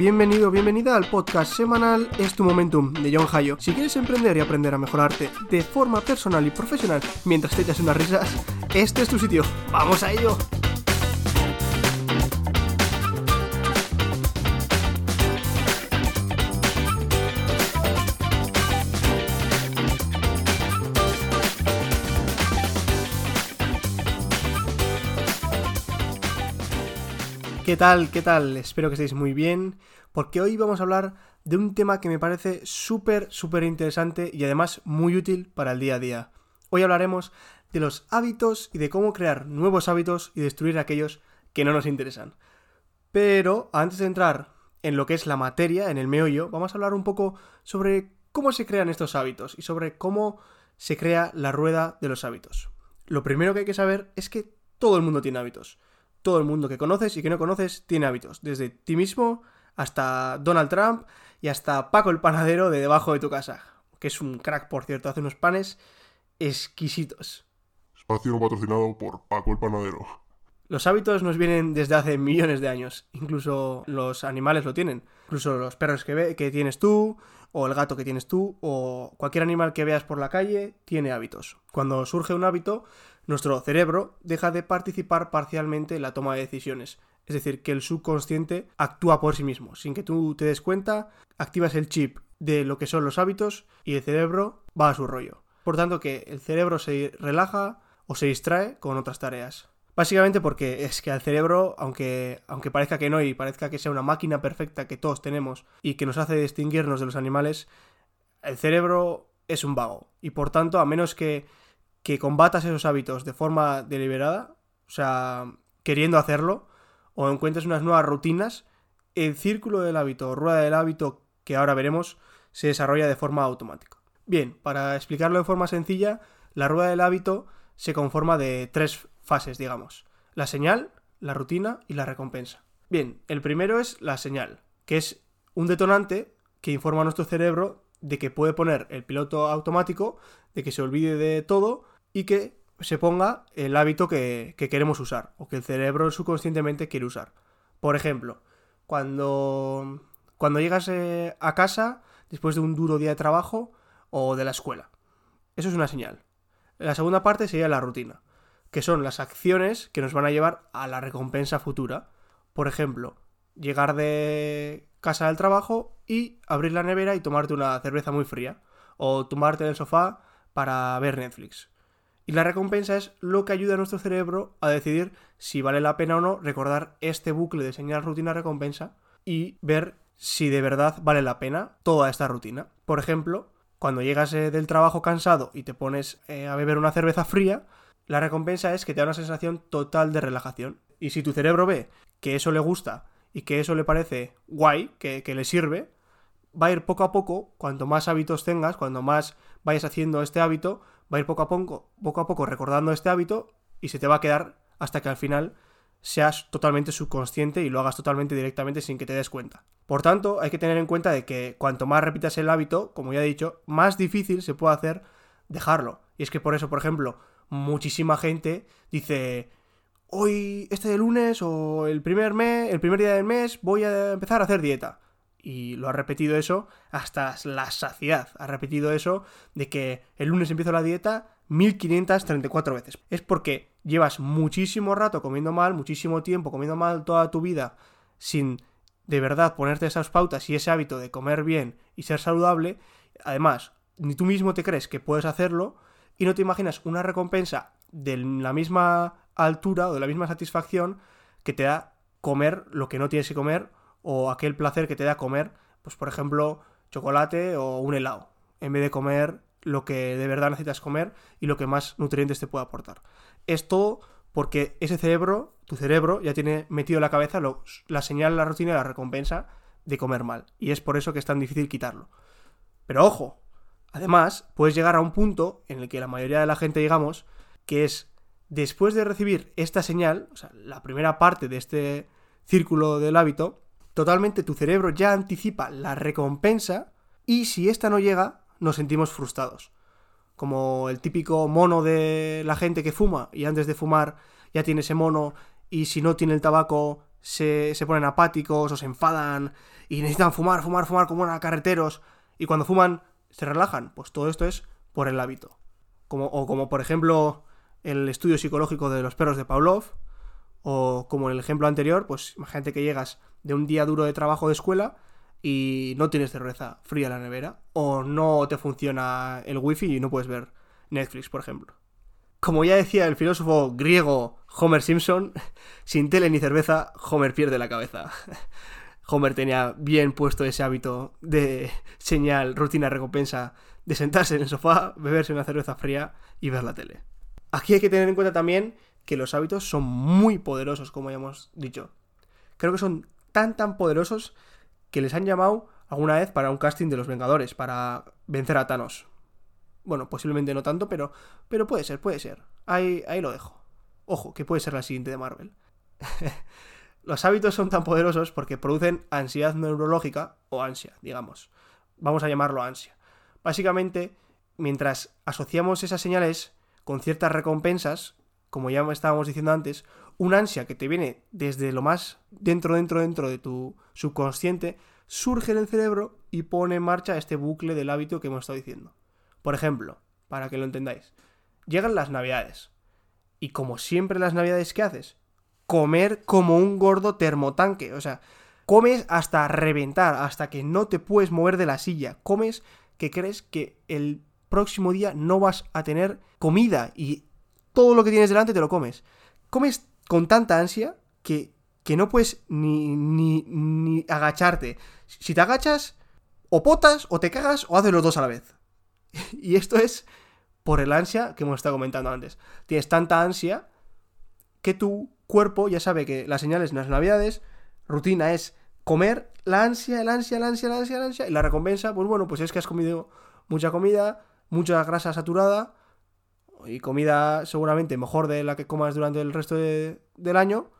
bienvenido, bienvenida al podcast semanal Es tu Momentum de John Hayo. Si quieres emprender y aprender a mejorarte de forma personal y profesional mientras te echas unas risas, este es tu sitio. ¡Vamos a ello! ¿Qué tal? ¿Qué tal? Espero que estéis muy bien, porque hoy vamos a hablar de un tema que me parece súper, súper interesante y además muy útil para el día a día. Hoy hablaremos de los hábitos y de cómo crear nuevos hábitos y destruir aquellos que no nos interesan. Pero antes de entrar en lo que es la materia, en el meollo, vamos a hablar un poco sobre cómo se crean estos hábitos y sobre cómo se crea la rueda de los hábitos. Lo primero que hay que saber es que todo el mundo tiene hábitos todo el mundo que conoces y que no conoces tiene hábitos, desde ti mismo hasta Donald Trump y hasta Paco el panadero de debajo de tu casa, que es un crack, por cierto, hace unos panes exquisitos. Espacio patrocinado por Paco el panadero. Los hábitos nos vienen desde hace millones de años, incluso los animales lo tienen, incluso los perros que, ve, que tienes tú, o el gato que tienes tú, o cualquier animal que veas por la calle, tiene hábitos. Cuando surge un hábito, nuestro cerebro deja de participar parcialmente en la toma de decisiones. Es decir, que el subconsciente actúa por sí mismo. Sin que tú te des cuenta, activas el chip de lo que son los hábitos y el cerebro va a su rollo. Por tanto, que el cerebro se relaja o se distrae con otras tareas. Básicamente porque es que al cerebro, aunque, aunque parezca que no y parezca que sea una máquina perfecta que todos tenemos y que nos hace distinguirnos de los animales, el cerebro es un vago. Y por tanto, a menos que que combatas esos hábitos de forma deliberada, o sea, queriendo hacerlo, o encuentres unas nuevas rutinas, el círculo del hábito o rueda del hábito que ahora veremos se desarrolla de forma automática. Bien, para explicarlo de forma sencilla, la rueda del hábito se conforma de tres fases, digamos. La señal, la rutina y la recompensa. Bien, el primero es la señal, que es un detonante que informa a nuestro cerebro de que puede poner el piloto automático, de que se olvide de todo y que se ponga el hábito que, queremos usar o que el cerebro subconscientemente quiere usar. Por ejemplo, cuando, cuando llegas eh, a casa después de un duro día de trabajo o de la escuela. Eso es una señal. La segunda parte sería la rutina, que son las acciones que nos van a llevar a la recompensa futura. Por ejemplo, llegar de casa del trabajo y abrir la nevera y tomarte una cerveza muy fría. O tomarte en el sofá para ver Netflix. Y la recompensa es lo que ayuda a nuestro cerebro a decidir si vale la pena o no recordar este bucle de señal rutina recompensa y ver si de verdad vale la pena toda esta rutina. Por ejemplo, cuando llegas eh, del trabajo cansado y te pones eh, a beber una cerveza fría, la recompensa es que te da una sensación total de relajación. Y si tu cerebro ve que eso le gusta y que eso le parece guay, que, que le sirve, va a ir poco a poco, cuanto más hábitos tengas, cuando más vayas haciendo este hábito, va a ir poco a poco, poco a poco recordando este hábito y se te va a quedar hasta que al final seas totalmente subconsciente y lo hagas totalmente directamente sin que te des cuenta. Por tanto, hay que tener en cuenta de que cuanto más repitas el hábito, como ya he dicho, más difícil se puede hacer dejarlo. Y es que por eso, por ejemplo, muchísima gente dice, hoy, este de lunes o el primer mes, el primer día del mes, voy a empezar a hacer dieta y lo ha repetido eso hasta la saciedad. Ha repetido eso de que el lunes empiezo la dieta 1534 veces. Es porque llevas muchísimo rato comiendo mal, muchísimo tiempo comiendo mal toda tu vida sin de verdad ponerte esas pautas y ese hábito de comer bien y ser saludable. Además, ni tú mismo te crees que puedes hacerlo y no te imaginas una recompensa de la misma altura o de la misma satisfacción que te da comer lo que no tienes que comer o aquel placer que te da comer, pues por ejemplo, chocolate o un helado, en vez de comer lo que de verdad necesitas comer y lo que más nutrientes te puede aportar. Es todo porque ese cerebro, tu cerebro, ya tiene metido en la cabeza la señal, la rutina la recompensa de comer mal. Y es por eso que es tan difícil quitarlo. Pero ojo, además, puedes llegar a un punto en el que la mayoría de la gente llegamos, que es después de recibir esta señal, o sea, la primera parte de este círculo del hábito, totalmente tu cerebro ya anticipa la recompensa y si esta no llega, nos sentimos frustrados. Como el típico mono de la gente que fuma y antes de fumar ya tiene ese mono y si no tiene el tabaco se, se ponen apáticos o se enfadan y necesitan fumar, fumar, fumar como una carreteros y cuando fuman se relajan. Pues todo esto es por el hábito. Como, o como por ejemplo el estudio psicológico de los perros de Pavlov, o como en el ejemplo anterior, pues imagínate que llegas de un día duro de trabajo de escuela y no tienes cerveza fría en la nevera, o no te funciona el wifi y no puedes ver Netflix, por ejemplo. Como ya decía el filósofo griego Homer Simpson, sin tele ni cerveza, Homer pierde la cabeza. Homer tenía bien puesto ese hábito de señal, rutina, recompensa, de sentarse en el sofá, beberse una cerveza fría y ver la tele. Aquí hay que tener en cuenta también que los hábitos son muy poderosos, como ya hemos dicho. Creo que son tan tan poderosos que les han llamado alguna vez para un casting de los Vengadores, para vencer a Thanos. Bueno, posiblemente no tanto, pero, pero puede ser, puede ser. Ahí, ahí lo dejo. Ojo, que puede ser la siguiente de Marvel. los hábitos son tan poderosos porque producen ansiedad neurológica o ansia, digamos. Vamos a llamarlo ansia. Básicamente, mientras asociamos esas señales con ciertas recompensas, como ya estábamos diciendo antes, un ansia que te viene desde lo más dentro, dentro, dentro de tu subconsciente, surge en el cerebro y pone en marcha este bucle del hábito que hemos estado diciendo. Por ejemplo, para que lo entendáis, llegan las navidades. Y como siempre las navidades, ¿qué haces? Comer como un gordo termotanque. O sea, comes hasta reventar, hasta que no te puedes mover de la silla. Comes que crees que el próximo día no vas a tener comida y todo lo que tienes delante te lo comes. Comes con tanta ansia que, que no puedes ni, ni, ni agacharte. Si te agachas, o potas, o te cagas, o haces los dos a la vez. y esto es por el ansia que hemos estado comentando antes. Tienes tanta ansia que tu cuerpo ya sabe que las señales en las navidades, rutina es comer la ansia, la ansia, la ansia, la ansia, la ansia, y la recompensa, pues bueno, pues es que has comido mucha comida, mucha grasa saturada, y comida seguramente mejor de la que comas durante el resto del año.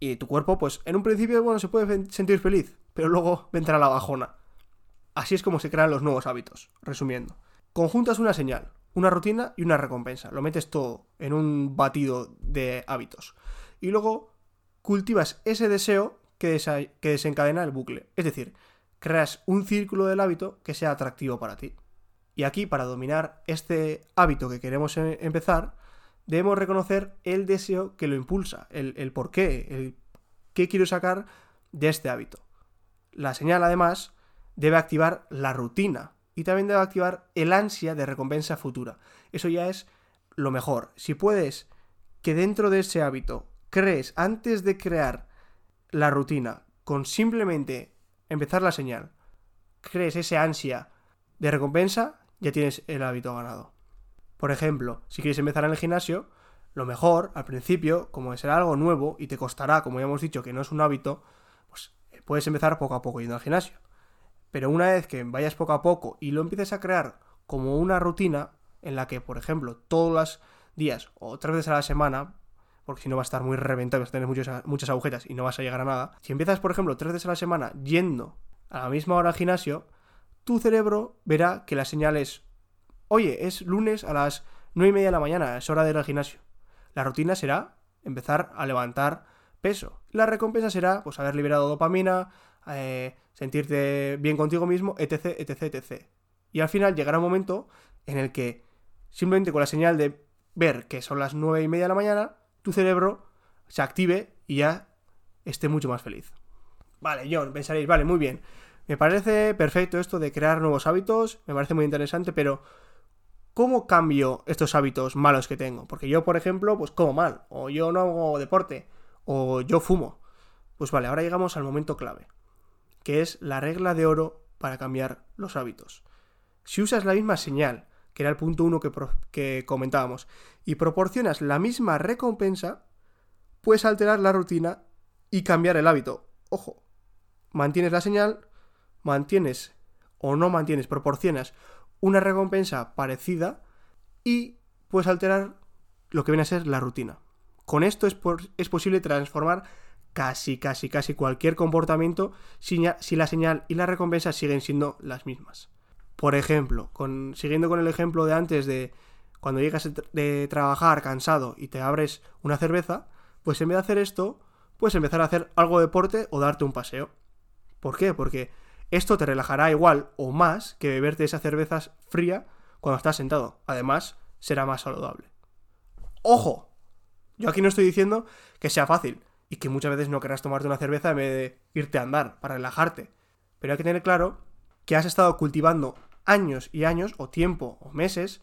Y tu cuerpo, pues en un principio, bueno, se puede sentir feliz, pero luego vendrá la bajona. Así es como se crean los nuevos hábitos, resumiendo. Conjuntas una señal, una rutina y una recompensa. Lo metes todo en un batido de hábitos. Y luego cultivas ese deseo que, que desencadena el bucle. Es decir, creas un círculo del hábito que sea atractivo para ti. Y aquí, para dominar este hábito que queremos em, empezar, debemos reconocer el deseo que lo impulsa, el, por qué, el qué quiero sacar de este hábito. La señal, además, debe activar la rutina y también debe activar el ansia de recompensa futura. Eso ya es lo mejor. Si puedes que dentro de ese hábito crees, antes de crear la rutina, con simplemente empezar la señal, crees ese ansia de recompensa, ya tienes el hábito ganado. Por ejemplo, si quieres empezar en el gimnasio, lo mejor al principio, como será algo nuevo y te costará, como ya hemos dicho, que no es un hábito, pues eh, puedes empezar poco a poco yendo al gimnasio. Pero una vez que vayas poco a poco y lo empieces a crear como una rutina en la que, por ejemplo, todos los días o tres veces a la semana, porque si no va a estar muy reventado, vas a tener muchas, muchas agujetas y no vas a llegar a nada. Si empiezas, por ejemplo, tres veces a la semana yendo a la misma hora al gimnasio, tu cerebro verá que la señal es, oye, es lunes a las 9 y media de la mañana, es hora de ir al gimnasio. La rutina será empezar a levantar peso. La recompensa será, pues, haber liberado dopamina, eh, sentirte bien contigo mismo, etc, etc, etc. Y al final llegará un momento en el que, simplemente con la señal de ver que son las 9 y media de la mañana, tu cerebro se active y ya esté mucho más feliz. Vale, John, pensaréis, vale, muy bien. Me parece perfecto esto de crear nuevos hábitos, me parece muy interesante, pero ¿cómo cambio estos hábitos malos que tengo? Porque yo, por ejemplo, pues como mal, o yo no hago deporte, o yo fumo. Pues vale, ahora llegamos al momento clave, que es la regla de oro para cambiar los hábitos. Si usas la misma señal, que era el punto uno que, que comentábamos, y proporcionas la misma recompensa, puedes alterar la rutina y cambiar el hábito. Ojo, mantienes la señal, mantienes o no mantienes, proporcionas una recompensa parecida y puedes alterar lo que viene a ser la rutina. Con esto es, es posible transformar casi, casi, casi cualquier comportamiento si, si, la señal y la recompensa siguen siendo las mismas. Por ejemplo, con, siguiendo con el ejemplo de antes de cuando llegas de trabajar cansado y te abres una cerveza, pues en vez de hacer esto, pues empezar a hacer algo de deporte o darte un paseo. ¿Por qué? Porque esto te relajará igual o más que beberte esa cerveza fría cuando estás sentado. Además, será más saludable. ¡Ojo! Yo aquí no estoy diciendo que sea fácil y que muchas veces no querrás tomarte una cerveza en vez de irte a andar para relajarte. Pero hay que tener claro que has estado cultivando años y años, o tiempo, o meses,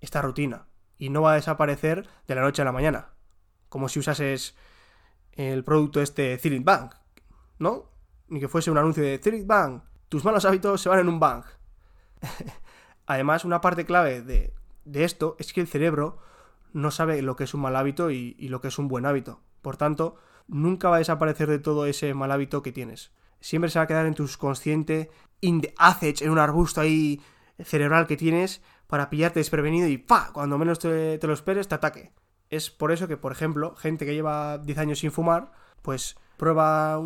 esta rutina. Y no va a desaparecer de la noche a la mañana. Como si usases el producto este Thirit Bank, ¿no? Ni que fuese un anuncio de Thirit Bank. Tus malos hábitos se van en un bank. Además, una parte clave de, esto es que el cerebro no sabe lo que es un mal hábito y, y lo que es un buen hábito. Por tanto, nunca va a desaparecer de todo ese mal hábito que tienes. Siempre se va a quedar en tu subconsciente, in the en un arbusto ahí cerebral que tienes para pillarte desprevenido y ¡pa! Cuando menos te, lo esperes, te ataque. Es por eso que, por ejemplo, gente que lleva 10 años sin fumar, pues prueba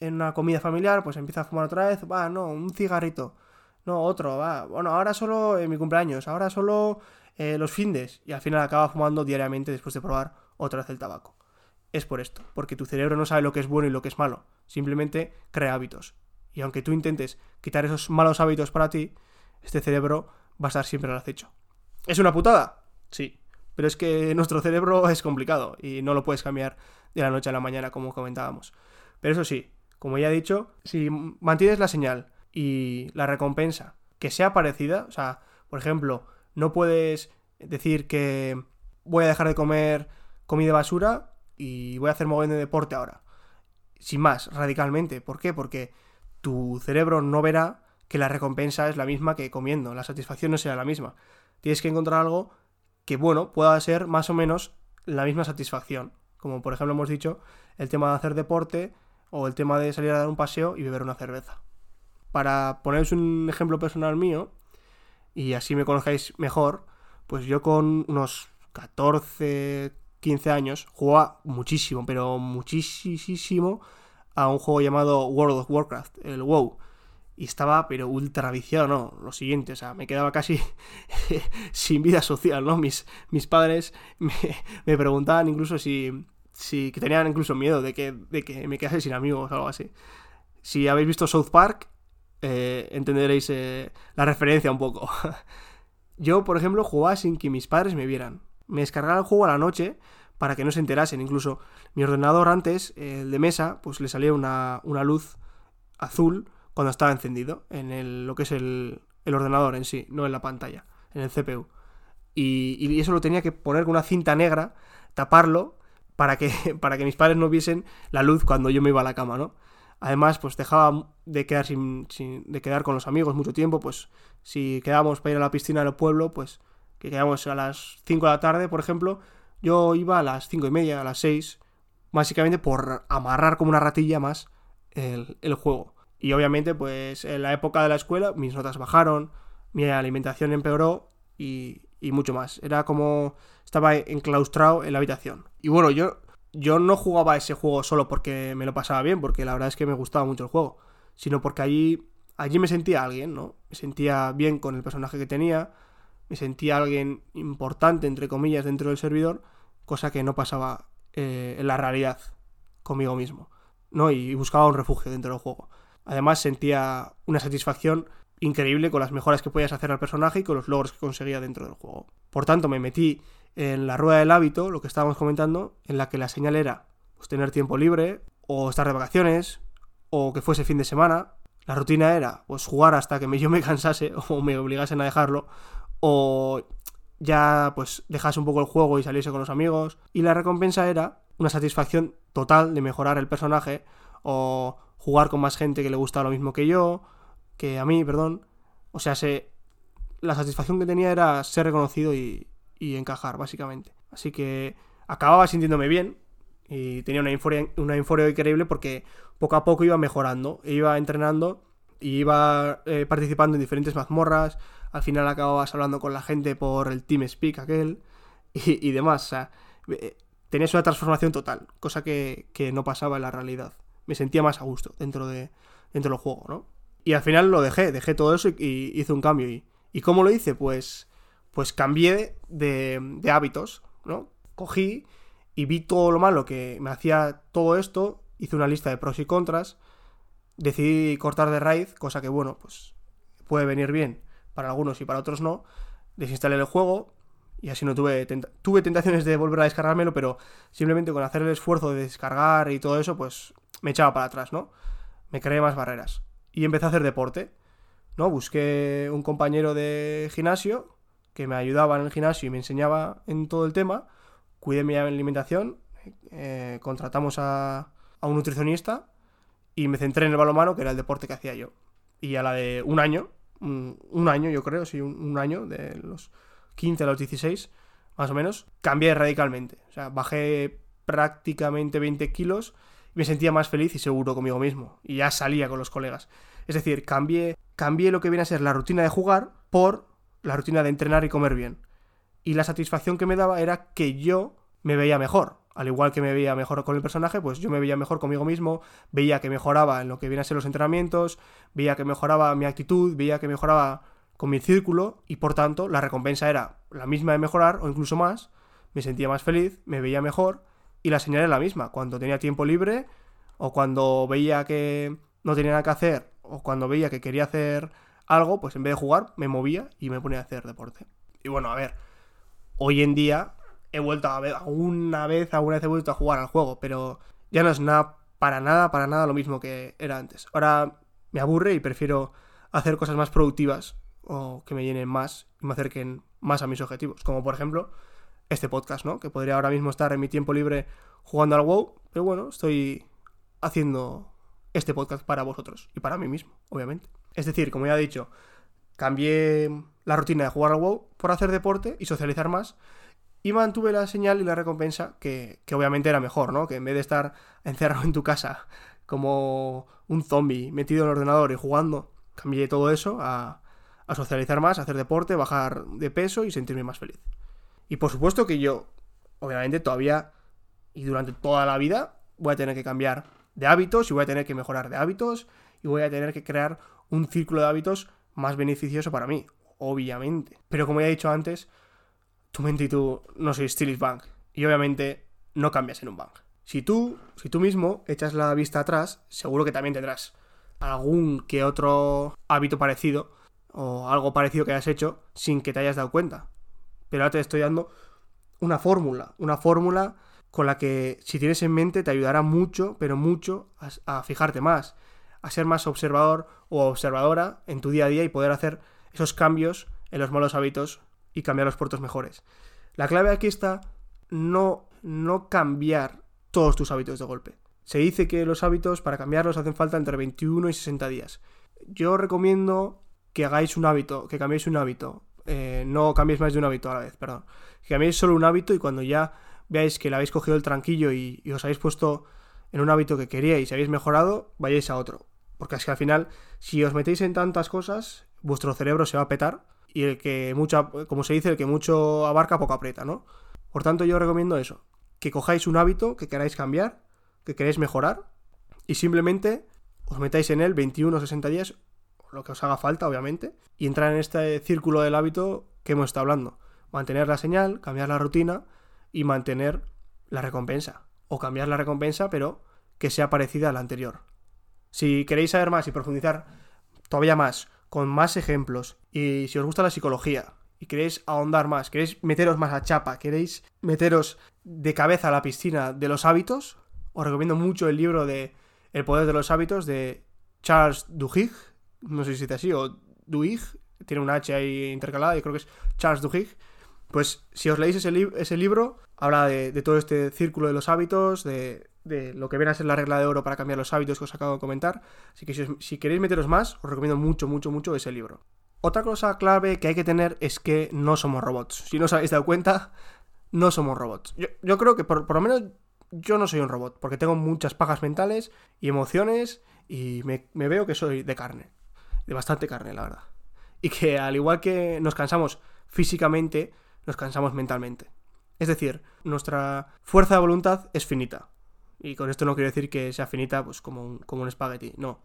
en una comida familiar, pues empieza a fumar otra vez, va, no, un cigarrito, no, otro, va, bueno, ahora solo en mi cumpleaños, ahora solo eh, los findes, y al final acaba fumando diariamente después de probar otra vez el tabaco. Es por esto, porque tu cerebro no sabe lo que es bueno y lo que es malo, simplemente crea hábitos. Y aunque tú intentes quitar esos malos hábitos para ti, este cerebro va a estar siempre al acecho. ¿Es una putada? Sí. Pero es que nuestro cerebro es complicado y no lo puedes cambiar de la noche a la mañana, como comentábamos. Pero eso sí, como ya he dicho, si mantienes la señal y la recompensa que sea parecida, o sea, por ejemplo, no puedes decir que voy a dejar de comer comida basura y voy a hacer mogollón de deporte ahora. Sin más, radicalmente. ¿Por qué? Porque tu cerebro no verá que la recompensa es la misma que comiendo, la satisfacción no será la misma. Tienes que encontrar algo que, bueno, pueda ser más o menos la misma satisfacción. Como por ejemplo hemos dicho, el tema de hacer deporte o el tema de salir a dar un paseo y beber una cerveza. Para poneros un ejemplo personal mío, y así me conozcáis mejor, pues yo con unos 14, 15 años jugaba muchísimo, pero muchísimo a un juego llamado World of Warcraft, el WoW y estaba pero ultra viciado, ¿no? Lo siguiente, o sea, me quedaba casi sin vida social, ¿no? Mis, mis padres me, preguntaban incluso si, si que tenían incluso miedo de que, de que me quedase sin amigos o algo así. Si habéis visto South Park, eh, entenderéis eh, la referencia un poco. Yo, por ejemplo, jugaba sin que mis padres me vieran. Me descargaba el juego a la noche para que no se enterasen. Incluso mi ordenador antes, el de mesa, pues le salía una, una luz azul cuando estaba encendido, en el, lo que es el, el ordenador en sí, no en la pantalla, en el CPU. Y, y, eso lo tenía que poner con una cinta negra, taparlo, para que, para que mis padres no viesen la luz cuando yo me iba a la cama, ¿no? Además, pues dejaba de quedar sin, de quedar con los amigos mucho tiempo, pues si quedábamos para ir a la piscina del pueblo, pues que quedamos a las 5 de la tarde, por ejemplo, yo iba a las 5 y media, a las 6, básicamente por amarrar como una ratilla más el, el juego. Y obviamente, pues en la época de la escuela mis notas bajaron, mi alimentación empeoró y, mucho más. Era como estaba enclaustrado en la habitación. Y bueno, yo, yo no jugaba ese juego solo porque me lo pasaba bien, porque la verdad es que me gustaba mucho el juego, sino porque allí, allí me sentía alguien, ¿no? Me sentía bien con el personaje que tenía, me sentía alguien importante, entre comillas, dentro del servidor, cosa que no pasaba eh, en la realidad conmigo mismo, ¿no? Y buscaba un refugio dentro del juego. Además sentía una satisfacción increíble con las mejoras que podías hacer al personaje y con los logros que conseguía dentro del juego. Por tanto, me metí en la rueda del hábito, lo que estábamos comentando, en la que la señal era pues, tener tiempo libre, o estar de vacaciones, o que fuese fin de semana. La rutina era pues jugar hasta que yo me cansase o me obligasen a dejarlo, o ya pues dejase un poco el juego y saliese con los amigos. Y la recompensa era una satisfacción total de mejorar el personaje o jugar con más gente que le gusta lo mismo que yo, que a mí, perdón. O sea, se, la satisfacción que tenía era ser reconocido y, encajar, básicamente. Así que acababa sintiéndome bien y tenía una euforia, una increíble porque poco a poco iba mejorando, iba entrenando y iba eh, participando en diferentes mazmorras. Al final acababas hablando con la gente por el TeamSpeak aquel y, y demás. Eh, tenías una transformación total, cosa que no pasaba en la realidad me sentía más a gusto dentro, de, dentro del juego, ¿no? Y al final lo dejé, dejé todo eso y, hice un cambio. Y, ¿Y cómo lo hice? Pues, pues cambié de, de hábitos, ¿no? Cogí y vi todo lo malo que me hacía todo esto hice una lista de pros y contras, decidí cortar de raíz, cosa que bueno, pues puede venir bien para algunos y para otros no, desinstalé el juego y así no tuve, tuve tentaciones de volver a descargármelo, pero simplemente con hacer el esfuerzo de descargar y todo eso, pues me echaba para atrás, ¿no? Me creé más barreras y empecé a hacer deporte, ¿no? Busqué un compañero de gimnasio que me ayudaba en el gimnasio y me enseñaba en todo el tema, cuidé mi alimentación, eh, contratamos a, a un nutricionista y me centré en el balonmano, que era el deporte que hacía yo. Y a la de un año, un, año yo creo, sí, un, año, de los 15 a los 16, más o menos, cambié radicalmente. O sea, bajé prácticamente 20 kilos y me sentía más feliz y seguro conmigo mismo. Y ya salía con los colegas. Es decir, cambié, cambié lo que viene a ser la rutina de jugar por la rutina de entrenar y comer bien. Y la satisfacción que me daba era que yo me veía mejor al igual que me veía mejor con el personaje, pues yo me veía mejor conmigo mismo, veía que mejoraba en lo que viene a ser los entrenamientos, veía que mejoraba mi actitud, veía que mejoraba con mi círculo y por tanto la recompensa era la misma de mejorar o incluso más, me sentía más feliz, me veía mejor y la señal era la misma, cuando tenía tiempo libre o cuando veía que no tenía nada que hacer o cuando veía que quería hacer algo, pues en vez de jugar me movía y me ponía a hacer deporte. Y bueno, a ver, hoy en día he vuelto a ver, una vez, alguna vez he vuelto a jugar al juego, pero ya no es nada, para nada, para nada lo mismo que era antes. Ahora me aburre y prefiero hacer cosas más productivas o que me llenen más y me acerquen más a mis objetivos. Como por ejemplo este podcast, ¿no? Que podría ahora mismo estar en mi tiempo libre jugando al WoW, pero bueno, estoy haciendo este podcast para vosotros y para mí mismo, obviamente. Es decir, como ya he dicho, cambié la rutina de jugar al WoW por hacer deporte y socializar más y mantuve la señal y la recompensa, que, obviamente era mejor, ¿no? Que en vez de estar encerrado en tu casa como un zombie metido en el ordenador y jugando, cambié todo eso a, a socializar más, a hacer deporte, bajar de peso y sentirme más feliz. Y por supuesto que yo, obviamente, todavía y durante toda la vida voy a tener que cambiar de hábitos y voy a tener que mejorar de hábitos y voy a tener que crear un círculo de hábitos más beneficioso para mí, obviamente. Pero como ya he dicho antes, tu mente y tú no sois Stilis Bank. Y obviamente no cambias en un bank. Si tú, si tú mismo echas la vista atrás, seguro que también tendrás algún que otro hábito parecido o algo parecido que hayas hecho sin que te hayas dado cuenta. Pero ahora te estoy dando una fórmula, una fórmula con la que si tienes en mente te ayudará mucho, pero mucho a, a, fijarte más, a ser más observador o observadora en tu día a día y poder hacer esos cambios en los malos hábitos y cambiar los puertos mejores. La clave aquí está no, no cambiar todos tus hábitos de golpe. Se dice que los hábitos para cambiarlos hacen falta entre 21 y 60 días. Yo recomiendo que hagáis un hábito, que cambiéis un hábito. Eh, no cambiéis más de un hábito a la vez, perdón. Que cambiéis solo un hábito y cuando ya veáis que le habéis cogido el tranquillo y, os habéis puesto en un hábito que queríais y habéis mejorado, vayáis a otro. Porque es que al final, si os metéis en tantas cosas, vuestro cerebro se va a petar y el que mucho, como se dice, el que mucho abarca poco aprieta, ¿no? Por tanto, yo recomiendo eso, que cojáis un hábito que queráis cambiar, que queráis mejorar y simplemente os metáis en él 21 o 60 días, lo que os haga falta, obviamente, y entrar en este círculo del hábito que hemos estado hablando. Mantener la señal, cambiar la rutina y mantener la recompensa. O cambiar la recompensa, pero que sea parecida a la anterior. Si queréis saber más y profundizar todavía más con más ejemplos y si os gusta la psicología y queréis ahondar más, queréis meteros más a chapa, queréis meteros de cabeza a la piscina de los hábitos, os recomiendo mucho el libro de El poder de los hábitos de Charles Duhigg, no sé si dice así, o Duhigg, tiene una H ahí intercalada y creo que es Charles Duhigg. Pues si os leéis ese, ese libro, habla de, todo este círculo de los hábitos, de, de lo que viene a ser la regla de oro para cambiar los hábitos que os acabo de comentar. Así que si, queréis meteros más, os recomiendo mucho, mucho, mucho ese libro. Otra cosa clave que hay que tener es que no somos robots. Si no os habéis dado cuenta, no somos robots. Yo, creo que por, lo menos yo no soy un robot, porque tengo muchas pajas mentales y emociones y me, me veo que soy de carne. De bastante carne, la verdad. Y que al igual que nos cansamos físicamente, nos cansamos mentalmente. Es decir, nuestra fuerza de voluntad es finita. Y con esto no quiero decir que sea finita pues, como, un, como un espagueti, no.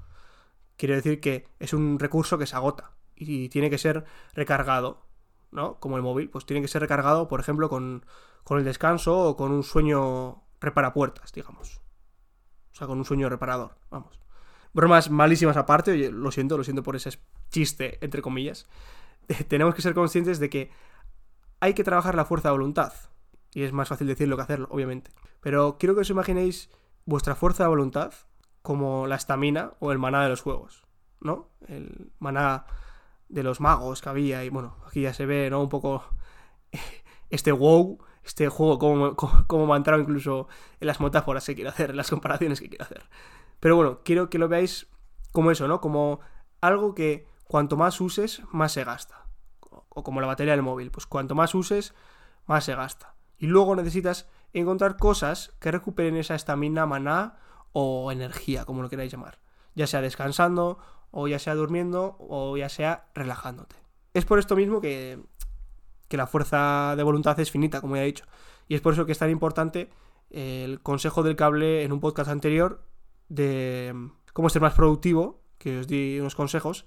Quiero decir que es un recurso que se agota y tiene que ser recargado, ¿no? Como el móvil, pues tiene que ser recargado, por ejemplo, con, con el descanso o con un sueño repara puertas, digamos. sea, con un sueño reparador, vamos. Bromas malísimas aparte, oye, lo siento, lo siento por ese chiste, entre comillas. Tenemos que ser conscientes de que hay que trabajar la fuerza de voluntad. Y es más fácil decirlo que hacerlo, obviamente. Pero quiero que os imaginéis vuestra fuerza de voluntad como la estamina o el maná de los juegos, ¿no? El maná de los magos que había y bueno, aquí ya se ve, ¿no? Un poco este wow, este juego, como, como, me ha entrado incluso en las metáforas que quiero hacer, en las comparaciones que quiero hacer. Pero bueno, quiero que lo veáis como eso, ¿no? Como algo que cuanto más uses, más se gasta. O como la batería del móvil, pues cuanto más uses, más se gasta. Y luego necesitas encontrar cosas que recuperen esa estamina, maná o energía, como lo queráis llamar. Ya sea descansando, o ya sea durmiendo, o ya sea relajándote. Es por esto mismo que, que la fuerza de voluntad es finita, como ya he dicho. Y es por eso que es tan importante el consejo del cable en un podcast anterior de cómo ser más productivo, que os di unos consejos.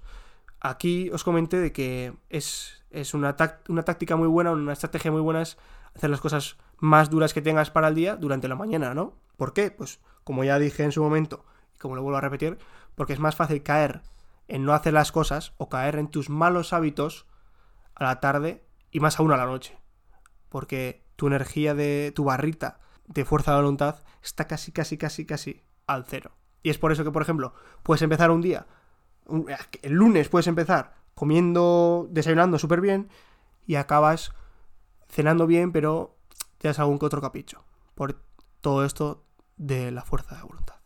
Aquí os comenté de que es, es una, una táctica muy buena, una estrategia muy buena es hacer las cosas más duras que tengas para el día durante la mañana, ¿no? ¿Por qué? Pues como ya dije en su momento, y como lo vuelvo a repetir, porque es más fácil caer en no hacer las cosas o caer en tus malos hábitos a la tarde y más aún a la noche. Porque tu energía de tu barrita de fuerza de voluntad está casi, casi, casi, casi al cero. Y es por eso que, por ejemplo, puedes empezar un día, el lunes puedes empezar comiendo, desayunando súper bien y acabas cenando bien, pero te das algún que otro capricho. Por todo esto de la fuerza de voluntad.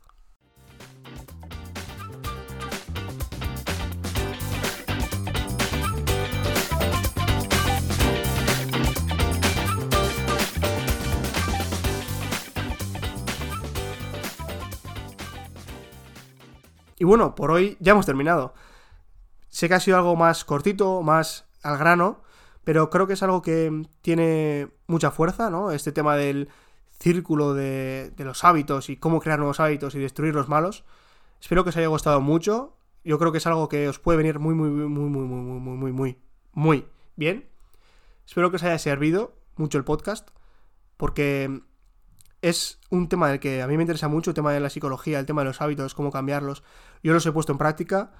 Y bueno, por hoy ya hemos terminado. Sé que ha sido algo más cortito, más al grano, pero creo que es algo que tiene mucha fuerza, ¿no? Este tema del círculo de, los hábitos y cómo crear nuevos hábitos y destruir los malos. Espero que os haya gustado mucho. Yo creo que es algo que os puede venir muy, muy, muy, muy, muy, muy, muy, muy, muy, muy bien. Espero que os haya servido mucho el podcast, porque es un tema del que a mí me interesa mucho, el tema de la psicología, el tema de los hábitos, cómo cambiarlos. Yo los he puesto en práctica.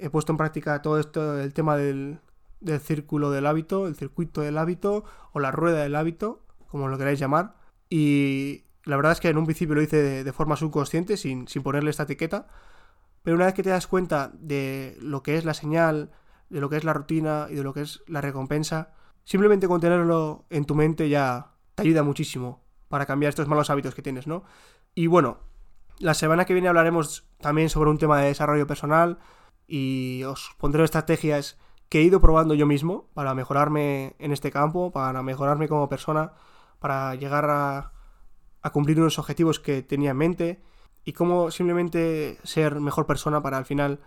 He puesto en práctica todo esto, el tema del, del círculo del hábito, el circuito del hábito o la rueda del hábito, como lo queráis llamar. Y la verdad es que en un principio lo hice de, forma subconsciente, sin, sin, ponerle esta etiqueta. Pero una vez que te das cuenta de lo que es la señal, de lo que es la rutina y de lo que es la recompensa, simplemente con tenerlo en tu mente ya te ayuda muchísimo para cambiar estos malos hábitos que tienes, ¿no? Y bueno, la semana que viene hablaremos también sobre un tema de desarrollo personal y os pondré estrategias que he ido probando yo mismo para mejorarme en este campo, para mejorarme como persona, para llegar a, cumplir unos objetivos que tenía en mente y cómo simplemente ser mejor persona para al final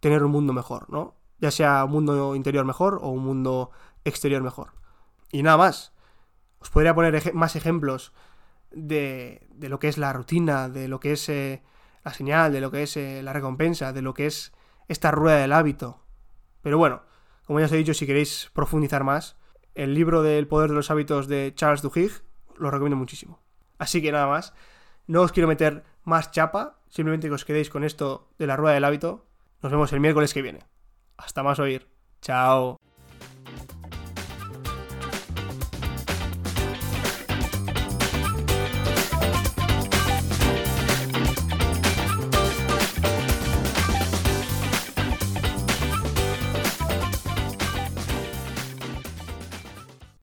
tener un mundo mejor, ¿no? Ya sea un mundo interior mejor o un mundo exterior mejor. Y nada más. Os podría poner más ejemplos de, de, lo que es la rutina, de lo que es eh, la señal, de lo que es eh, la recompensa, de lo que es esta rueda del hábito. Pero bueno, como ya os he dicho, si queréis profundizar más, el libro del poder de los hábitos de Charles Duhigg lo recomiendo muchísimo. Así que nada más, no os quiero meter más chapa, simplemente que os quedéis con esto de la rueda del hábito. Nos vemos el miércoles que viene. Hasta más oír. Chao.